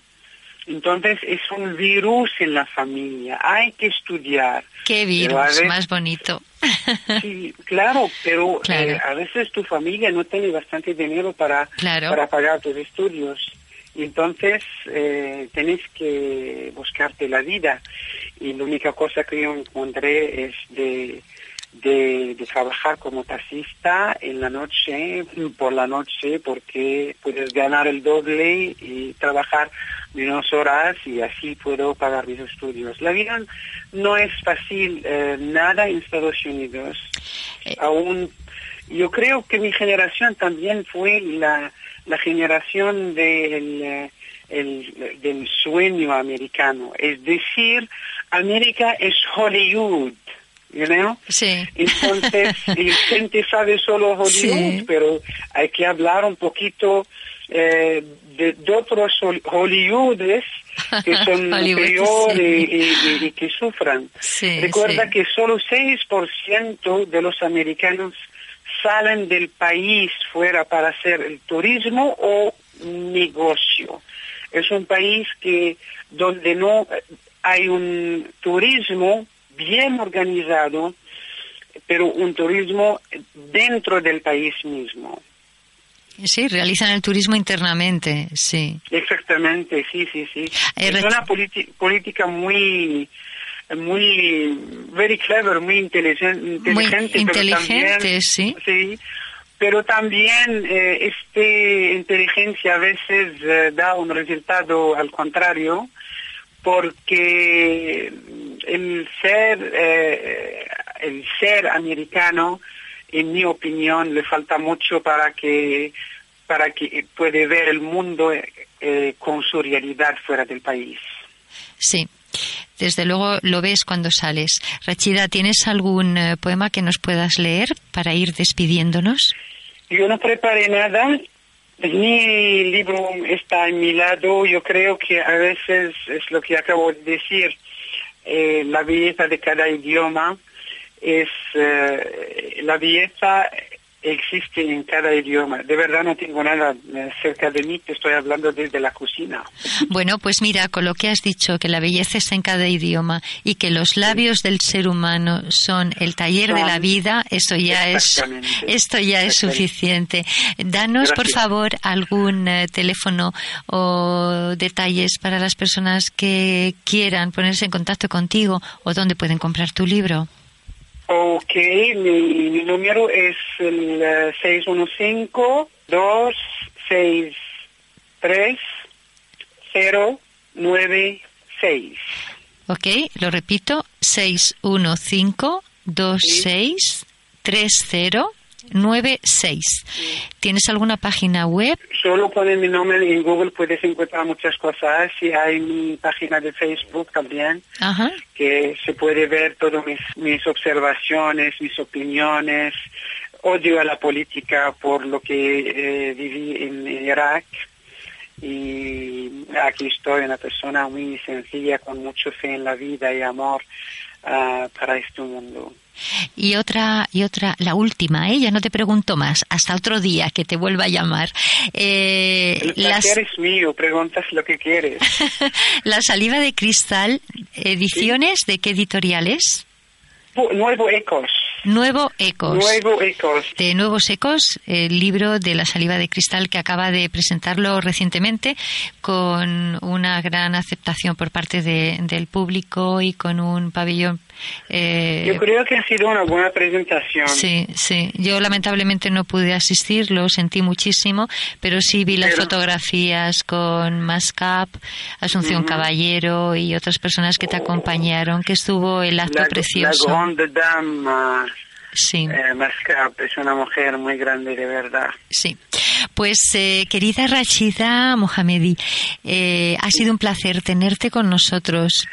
Entonces es un virus en la familia, hay que estudiar. Qué virus veces- más bonito. Sí, claro, pero Claro. eh, a veces tu familia no tiene bastante dinero para, Claro. para pagar tus estudios. Entonces eh, tienes que buscarte la vida. Y la única cosa que yo encontré es de, de, de trabajar como taxista en la noche, por la noche, porque puedes ganar el doble y trabajar menos horas y así puedo pagar mis estudios. La vida no es fácil eh, nada en Estados Unidos. Eh. Aún yo creo que mi generación también fue la, la generación del, eh, el- del sueño americano. Es decir, América es Hollywood, you know? Sí. Entonces, la gente sabe solo Hollywood, Sí. pero hay que hablar un poquito eh, de, de otros Hol- Hollywoodes que son Hollywood, peor sí. y, y- y que sufran. Sí, Recuerda que solo 6% de los americanos salen del país fuera para hacer el turismo o negocio. Es un país que donde no eh, hay un turismo bien organizado, pero un turismo dentro del país mismo. Sí, realizan el turismo internamente, sí. Exactamente, sí, sí, sí. Eh, es una política muy, muy, very clever, muy inteligente, Muy inteligente, pero inteligente, también- sí. sí. Pero también eh, esta inteligencia a veces eh, da un resultado al contrario, porque el ser, eh, el ser americano, en mi opinión, le falta mucho para que para que puede ver el mundo eh, con su realidad fuera del país. Sí. Desde luego lo ves cuando sales. Rachida, ¿tienes algún eh, poema que nos puedas leer para ir despidiéndonos? Yo no preparé nada, mi libro está a mi lado, yo creo que a veces es lo que acabo de decir, eh, la belleza de cada idioma es, eh, la belleza existe en cada idioma. De verdad no tengo nada eh, cerca de mí, te estoy hablando desde la cocina. Bueno, pues mira, con lo que has dicho, que la belleza está en cada idioma y que los labios del ser humano son el taller de la vida, eso ya es, esto ya es suficiente. Danos, por favor, algún eh, teléfono o detalles para las personas que quieran ponerse en contacto contigo o dónde pueden comprar tu libro. Ok, mi, mi número es el eh, 615-263-096. Ok, lo repito, 615-263096. ¿Tienes alguna página web? Solo ponen mi nombre en Google, puedes encontrar muchas cosas. Y hay mi página de Facebook también, Ajá. que se puede ver todas mis, mis observaciones, mis opiniones. Odio a la política por lo que eh, viví en Irak. Y aquí estoy, una persona muy sencilla, con mucho fe en la vida y amor ah, para este mundo. Y otra, y otra, la última, ¿eh? ya no te pregunto más, hasta otro día que te vuelva a llamar. Eh, El las- es mío, preguntas lo que quieres. la saliva de cristal, ediciones, ¿de qué editoriales? Nuevo Ecos. Nuevo Ecos. Nuevo Ecos. de Nuevos Ecos, el libro de la saliva de cristal que acaba de presentarlo recientemente con una gran aceptación por parte de- del público y con un pabellón. eh, Yo creo que ha sido una buena presentación. Sí, sí. Yo lamentablemente no pude asistir, lo sentí muchísimo, pero sí vi las Pero- fotografías con Mascap, Asunción Caballero y otras personas que te acompañaron, que estuvo el acto la, precioso. La grande dame Sí. eh, Mascap es una mujer muy grande de verdad. Sí. Pues, eh, querida Rachida Mohamedi, eh, ha sido un placer tenerte con nosotros.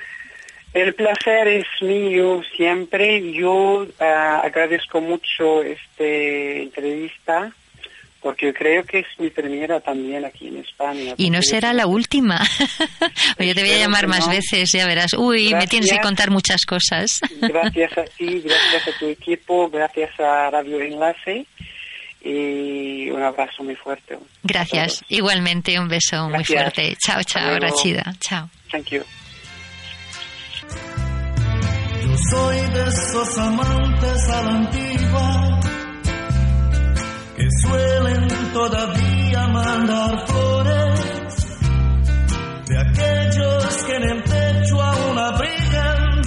El placer es mío siempre. Yo ah, agradezco mucho esta entrevista porque creo que es mi primera también aquí en España. Y no será la última. Yo te voy a llamar más no. veces, ya verás. Uy, me tienes que Gracias. contar muchas cosas. Gracias a ti, gracias a tu equipo, gracias a Radio Enlace. y un abrazo muy fuerte. Gracias. Igualmente un beso muy Gracias. fuerte. Chao, chao. Rachida. Chao. Thank you. Yo soy de esos amantes a la antigua suelen todavía mandar flores, de aquellos que en el pecho aún abrigan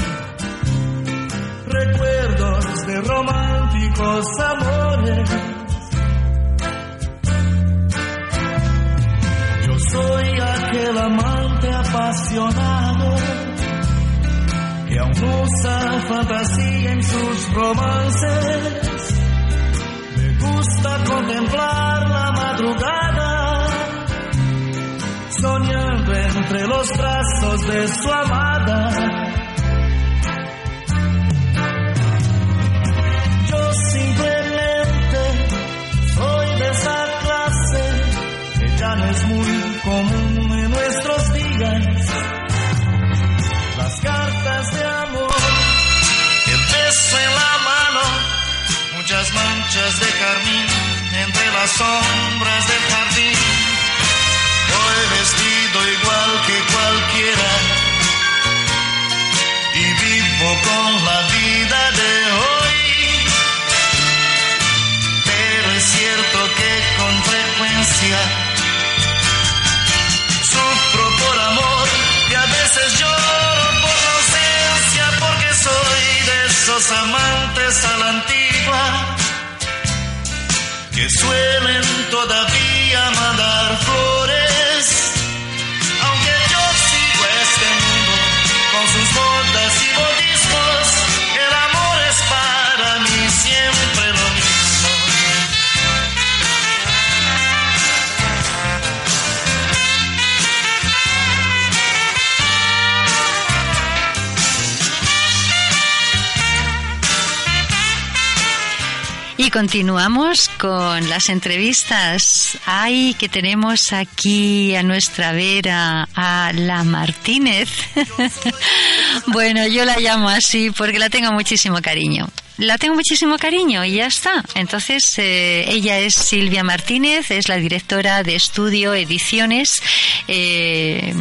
recuerdos de románticos amores. Yo soy aquel amante apasionado que aún usa fantasía en sus romances. Gusta contemplar la madrugada, soñando entre los brazos de su amada. De carmín entre las sombras del jardín. Voy vestido igual que cualquiera y vivo con la que suelen todavía mandar flores Continuamos con las entrevistas. Ay, que tenemos aquí a nuestra vera a la Martínez. bueno, yo la llamo así porque la tengo muchísimo cariño. La tengo muchísimo cariño y ya está. Entonces, eh, ella es Silvia Martínez, es la directora de Estudio Ediciones, eh,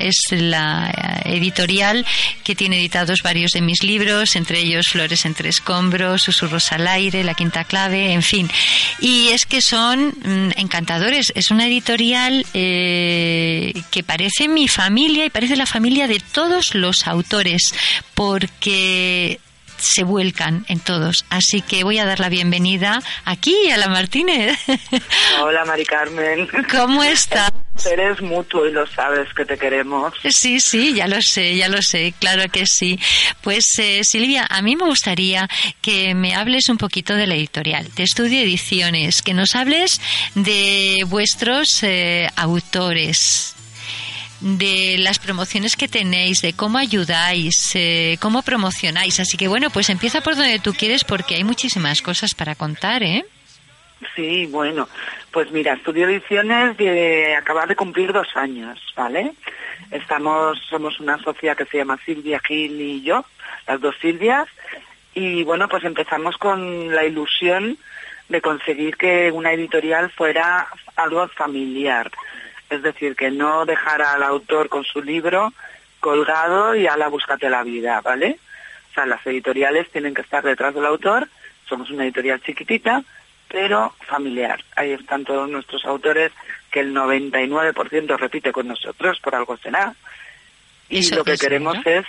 es la editorial que tiene editados varios de mis libros, entre ellos Flores entre escombros, Susurros al aire, La quinta clave, en fin. Y es que son mm, encantadores. Es una editorial eh, que parece mi familia y parece la familia de todos los autores, porque se vuelcan en todos. Así que voy a dar la bienvenida aquí a la Martínez. Hola, Mari Carmen. ¿Cómo está? Eres mutuo y lo sabes que te queremos. Sí, sí, ya lo sé, ya lo sé, claro que sí. Pues eh, Silvia, a mí me gustaría que me hables un poquito de la editorial, de Estudio Ediciones, que nos hables de vuestros eh, autores, de las promociones que tenéis, de cómo ayudáis, eh, cómo promocionáis. Así que bueno, pues empieza por donde tú quieres porque hay muchísimas cosas para contar, ¿eh? Sí, bueno, pues mira, Estudio Ediciones eh, acaba de cumplir dos años, ¿vale? Estamos, somos una sociedad que se llama Silvia Gil y yo, las dos Silvias, y bueno, pues empezamos con la ilusión de conseguir que una editorial fuera algo familiar, es decir, que no dejara al autor con su libro colgado y a la búscate la vida, ¿vale? O sea, las editoriales tienen que estar detrás del autor, somos una editorial chiquitita, pero familiar. Ahí están todos nuestros autores, que el 99% repite con nosotros, por algo será. Y lo que queremos es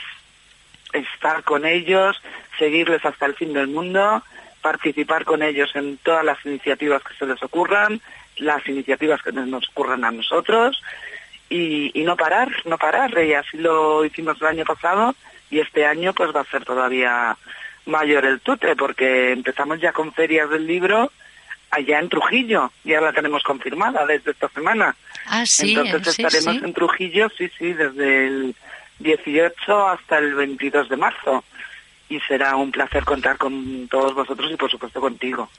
estar con ellos, seguirles hasta el fin del mundo, participar con ellos en todas las iniciativas que se les ocurran, las iniciativas que nos ocurran a nosotros, y, y no parar, no parar. Y así lo hicimos el año pasado, y este año pues va a ser todavía mayor el tute, porque empezamos ya con ferias del libro allá en Trujillo, ya la tenemos confirmada desde esta semana. Ah, sí, Entonces sí, estaremos sí. en Trujillo, sí, sí, desde el 18 hasta el 22 de marzo. Y será un placer contar con todos vosotros y por supuesto contigo.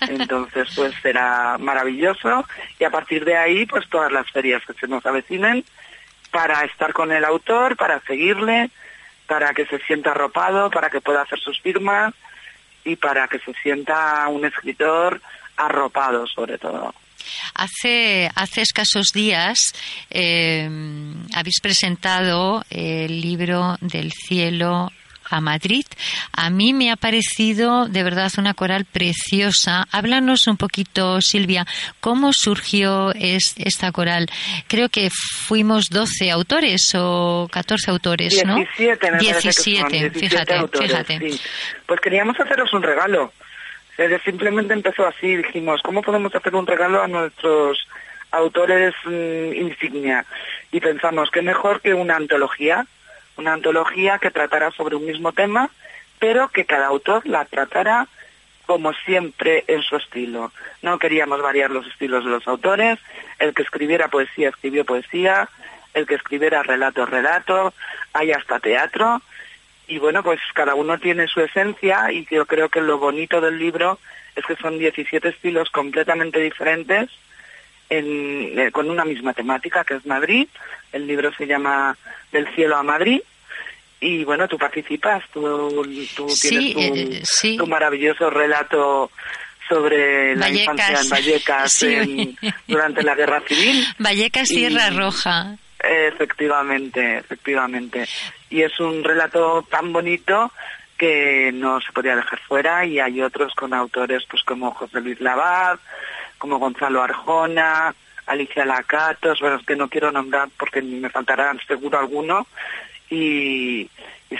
Entonces, pues será maravilloso. Y a partir de ahí, pues todas las ferias que se nos avecinen para estar con el autor, para seguirle, para que se sienta arropado, para que pueda hacer sus firmas y para que se sienta un escritor arropado sobre todo. Hace, hace escasos días eh, habéis presentado el libro del cielo a Madrid. A mí me ha parecido de verdad una coral preciosa. Háblanos un poquito, Silvia, cómo surgió es, esta coral. Creo que fuimos 12 autores o 14 autores, ¿no? 17, me 17, parece que son, 17 fíjate, autores, fíjate. sí. Pues queríamos haceros un regalo. Simplemente empezó así, dijimos, ¿cómo podemos hacer un regalo a nuestros autores mm, insignia? Y pensamos, qué mejor que una antología, una antología que tratara sobre un mismo tema, pero que cada autor la tratara como siempre en su estilo. No queríamos variar los estilos de los autores, el que escribiera poesía escribió poesía, el que escribiera relato relato, hay hasta teatro, y bueno, pues cada uno tiene su esencia y yo creo que lo bonito del libro es que son 17 estilos completamente diferentes en- eh, con una misma temática que es Madrid. El libro se llama Del cielo a Madrid y bueno, tú participas, tú, tú Sí, tienes tu, eh, sí. tu maravilloso relato sobre la Vallecas. infancia en Vallecas Sí. en- durante la Guerra Civil. Vallecas, Y- Sierra Roja. Efectivamente, efectivamente. Y es un relato tan bonito que no se podía dejar fuera y hay otros con autores pues como José Luis Labat, como Gonzalo Arjona, Alicia Lacatos, bueno, es que no quiero nombrar porque me faltarán seguro alguno y,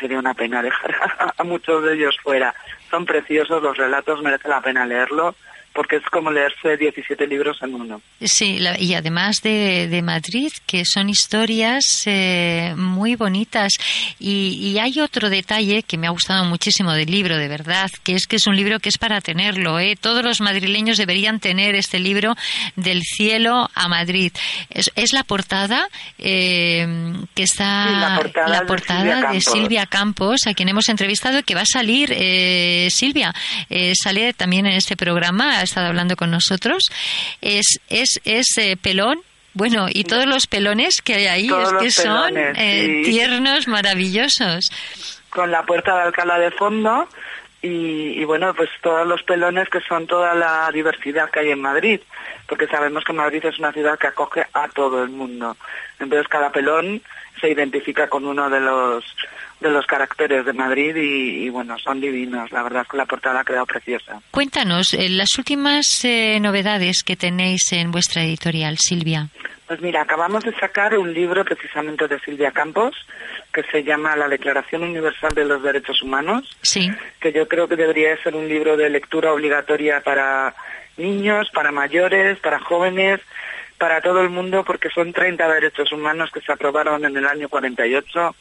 sería una pena dejar a, muchos de ellos fuera. Son preciosos los relatos, merece la pena leerlo porque es como leerse 17 libros en uno. Sí, la- y además de, de Madrid, que son historias eh, muy bonitas. Y, y hay otro detalle que me ha gustado muchísimo del libro, de verdad, que es que es un libro que es para tenerlo. ¿eh? Todos los madrileños deberían tener este libro del cielo a Madrid. Es, es la portada eh, que está. Sí, la portada de portada Silvia de Campos. Silvia Campos, a quien hemos entrevistado que va a salir, eh, Silvia, eh, sale también en este programa, estado hablando con nosotros. Es, es, es eh, pelón. Bueno, y todos los pelones que hay ahí Todos es que son pelones, eh, sí. tiernos, maravillosos. con la puerta de Alcalá de fondo y, y, bueno, pues todos los pelones que son toda la diversidad que hay en Madrid, porque sabemos que Madrid es una ciudad que acoge a todo el mundo. Entonces cada pelón se identifica con uno de los de los caracteres de Madrid y, y, bueno, son divinos. La verdad es que la portada ha quedado preciosa. Cuéntanos eh, las últimas eh, novedades que tenéis en vuestra editorial, Silvia. Pues mira, acabamos de sacar un libro precisamente de Silvia Campos que se llama La Declaración Universal de los Derechos Humanos. Sí. que yo creo que debería ser un libro de lectura obligatoria para niños, para mayores, para jóvenes, para todo el mundo, porque son 30 derechos humanos que se aprobaron en el año 48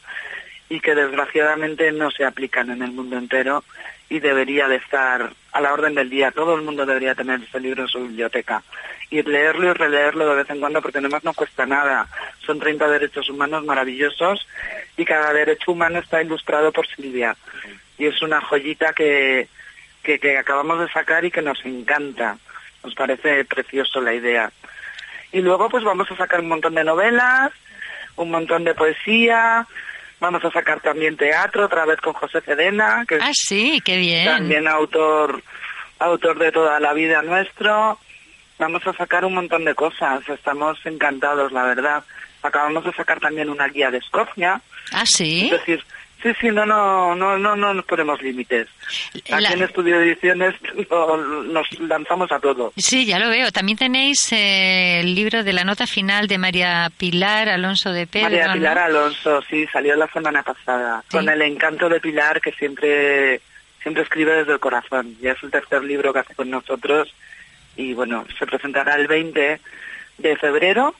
y que desgraciadamente no se aplican en el mundo entero y debería de estar a la orden del día. Todo el mundo debería tener este libro en su biblioteca y leerlo y releerlo de vez en cuando porque además no cuesta nada. Son 30 derechos humanos maravillosos y cada derecho humano está ilustrado por Silvia. Y es una joyita que, que, que acabamos de sacar y que nos encanta. Nos parece precioso la idea. Y luego pues vamos a sacar un montón de novelas, un montón de poesía, Vamos a sacar también teatro, otra vez con José Cedena, que Ah, es sí, qué bien. también autor, autor de toda la vida nuestro. Vamos a sacar un montón de cosas, estamos encantados, la verdad. Acabamos de sacar también una guía de Escocia. Ah, sí. Es decir, sí, sí, no, no, no, no, no nos ponemos límites. Aquí La- en Estudio de Ediciones lo- nos lanzamos a todo. Sí, ya lo veo. También tenéis eh, el libro de la nota final de María Pilar Alonso de Pedro. María ¿no? Pilar Alonso, sí, salió la semana pasada, Sí. con el encanto de Pilar que siempre, siempre escribe desde el corazón. Ya es el tercer libro que hace con nosotros y bueno, se presentará el 20 de febrero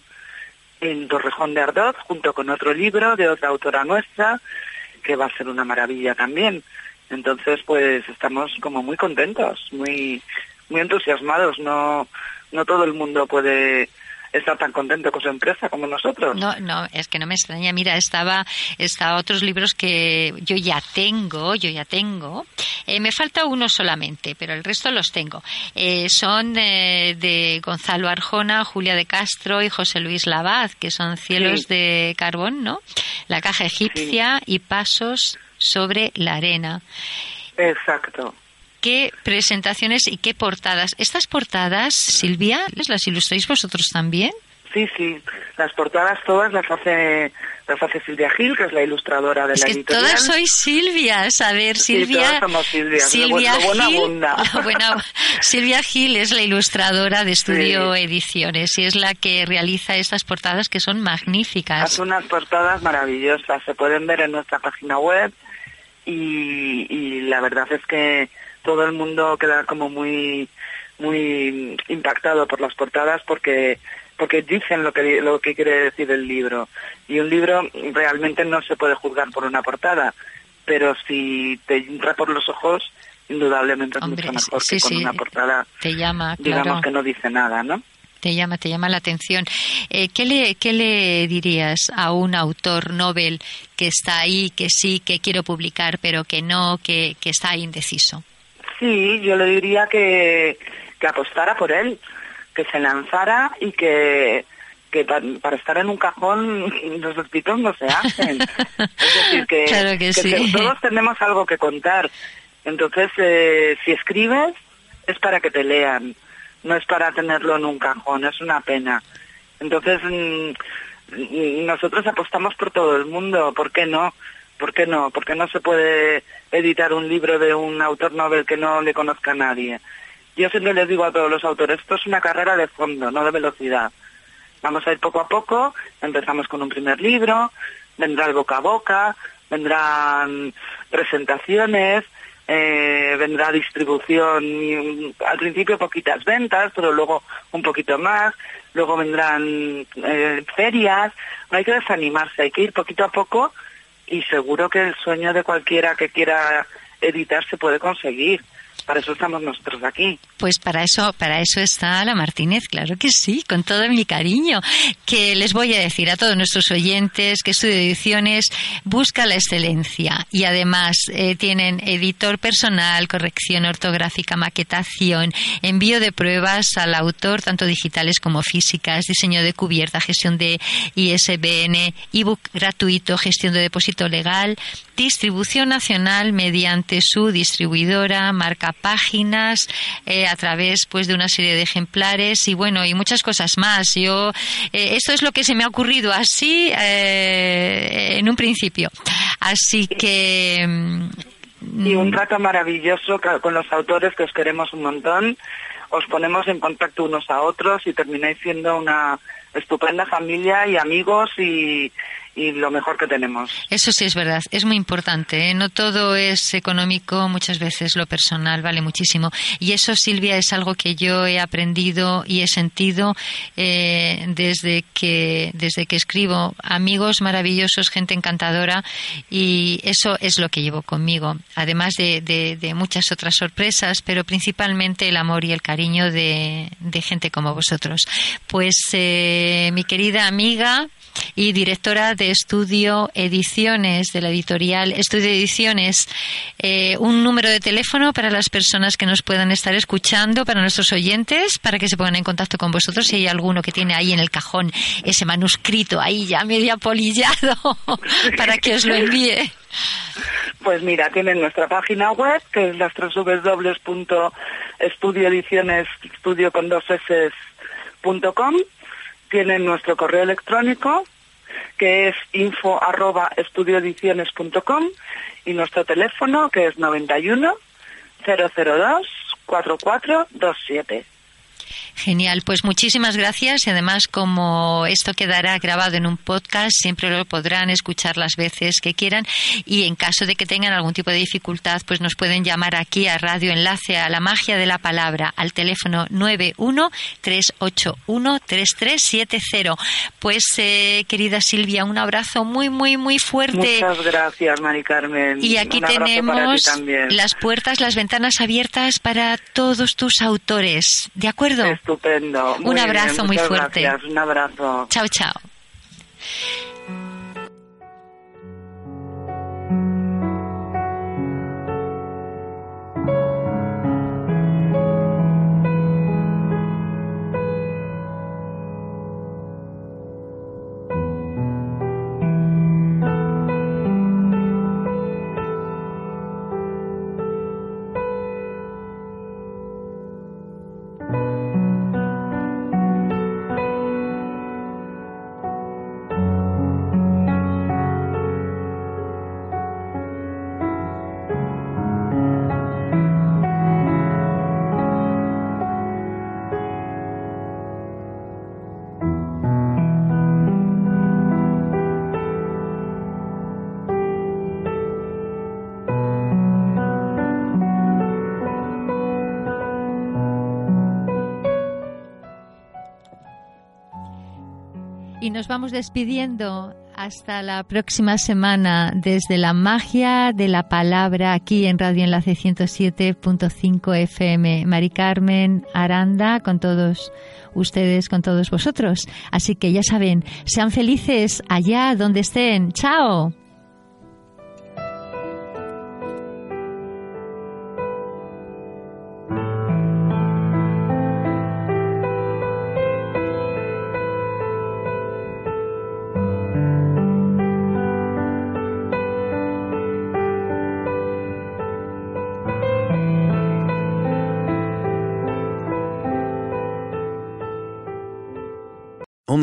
en Torrejón de Ardoz junto con otro libro de otra autora nuestra que va a ser una maravilla también. Entonces, pues estamos como muy contentos, muy muy entusiasmados. No no todo el mundo puede estar tan contento con su empresa como nosotros. No, no, es que no me extraña. Mira, estaba, estaba otros libros que yo ya tengo, yo ya tengo. Eh, me falta uno solamente, pero el resto los tengo. Eh, son eh, de Gonzalo Arjona, Julia de Castro y José Luis Labaz, que son Cielos Sí. de Carbón, ¿no? La caja egipcia y Pasos sobre la arena. Exacto. Qué presentaciones y qué portadas. Estas portadas, Silvia, ¿les las ilustráis vosotros también? Sí, sí, las portadas todas las hace, las hace Silvia Gil, que es la ilustradora de Es la que editorial. todas sois Silvias. A ver, Sí, Silvia. todas somos Silvias, Silvia lo Gil. lo Silvia Gil es la ilustradora de Estudio Sí. Ediciones y es la que realiza estas portadas que son magníficas. Hace unas portadas maravillosas, se pueden ver en nuestra página web y, y la verdad es que todo el mundo queda como muy muy impactado por las portadas porque porque dicen lo que lo que quiere decir el libro y un libro realmente no se puede juzgar por una portada pero si te entra por los ojos indudablemente es mucho mejor sí, que con sí, una portada Te llama, digamos claro. que no dice nada no Te llama, te llama la atención. Eh, ¿qué, le, ¿Qué le dirías a un autor Nobel que está ahí, que sí, que quiero publicar, pero que no, que, que está indeciso? Sí, yo le diría que, que apostara por él, que se lanzara y que, que pa- para estar en un cajón los despidos no se hacen. es decir, que, Claro que sí. todos tenemos algo que contar. Entonces, eh, si escribes, es para que te lean, no es para tenerlo en un cajón, es una pena. Entonces, mm, mm, nosotros apostamos por todo el mundo, ¿por qué no? ¿Por qué no? ¿Por qué no se puede editar un libro de un autor novel que no le conozca a nadie? Yo siempre les digo a todos los autores, esto es una carrera de fondo, no de velocidad. Vamos a ir poco a poco, empezamos con un primer libro, vendrá el boca a boca, vendrán presentaciones, eh, vendrá distribución, al principio poquitas ventas, pero luego un poquito más, luego vendrán eh, ferias, no hay que desanimarse, hay que ir poquito a poco y seguro que el sueño de cualquiera que quiera editar se puede conseguir. Para eso estamos nosotros aquí. Pues para eso, para eso está la Martínez, claro que sí, con todo mi cariño. Que les voy a decir a todos nuestros oyentes que Estudio Ediciones busca la excelencia y además eh, tienen editor personal, corrección ortográfica, maquetación, envío de pruebas al autor, tanto digitales como físicas, diseño de cubierta, gestión de ISBN, ebook gratuito, gestión de depósito legal, distribución nacional mediante su distribuidora, marca páginas, eh, a través pues de una serie de ejemplares y bueno, y muchas cosas más. Yo, eh, esto es lo que se me ha ocurrido así eh, en un principio. Así que. mm, Y un trato maravilloso con los autores que os queremos un montón. Os ponemos en contacto unos a otros y termináis siendo una estupenda familia y amigos y, y lo mejor que tenemos. Eso sí es verdad, es muy importante. ¿eh? No todo es económico, muchas veces lo personal vale muchísimo. Y eso, Silvia, es algo que yo he aprendido y he sentido eh, desde que desde que escribo. Amigos maravillosos, gente encantadora, y eso es lo que llevo conmigo. Además de, de- de muchas otras sorpresas, pero principalmente el amor y el cariño de, de gente como vosotros. Pues, eh, mi querida amiga y directora de Estudio Ediciones, de la editorial Estudio Ediciones, eh, un número de teléfono para las personas que nos puedan estar escuchando, para nuestros oyentes, para que se pongan en contacto con vosotros si hay alguno que tiene ahí en el cajón ese manuscrito ahí ya medio apolillado para que os lo envíe. Pues mira, tienen nuestra página web, que es las www.estudioediciones, estudio con dos S, punto com. Tienen nuestro correo electrónico, que es info y nuestro teléfono, que es 91 002 4427. Genial, pues muchísimas gracias y además como esto quedará grabado en un podcast, siempre lo podrán escuchar las veces que quieran y en caso de que tengan algún tipo de dificultad, pues nos pueden llamar aquí a Radio Enlace a la magia de la palabra al teléfono 91-381-3370. Pues eh, querida Silvia, un abrazo muy, muy, muy fuerte. Muchas gracias, Mari Carmen. Y aquí Un tenemos las puertas, las ventanas abiertas para todos tus autores. ¿De acuerdo? Estupendo. Muy Un bien, abrazo muy muchas fuerte. Gracias. Un abrazo. Chao, chao. Nos vamos despidiendo hasta la próxima semana desde la magia de la palabra aquí en Radio Enlace 107.5 FM. Mari Carmen Aranda con todos ustedes, con todos vosotros. Así que ya saben, sean felices allá donde estén. Chao.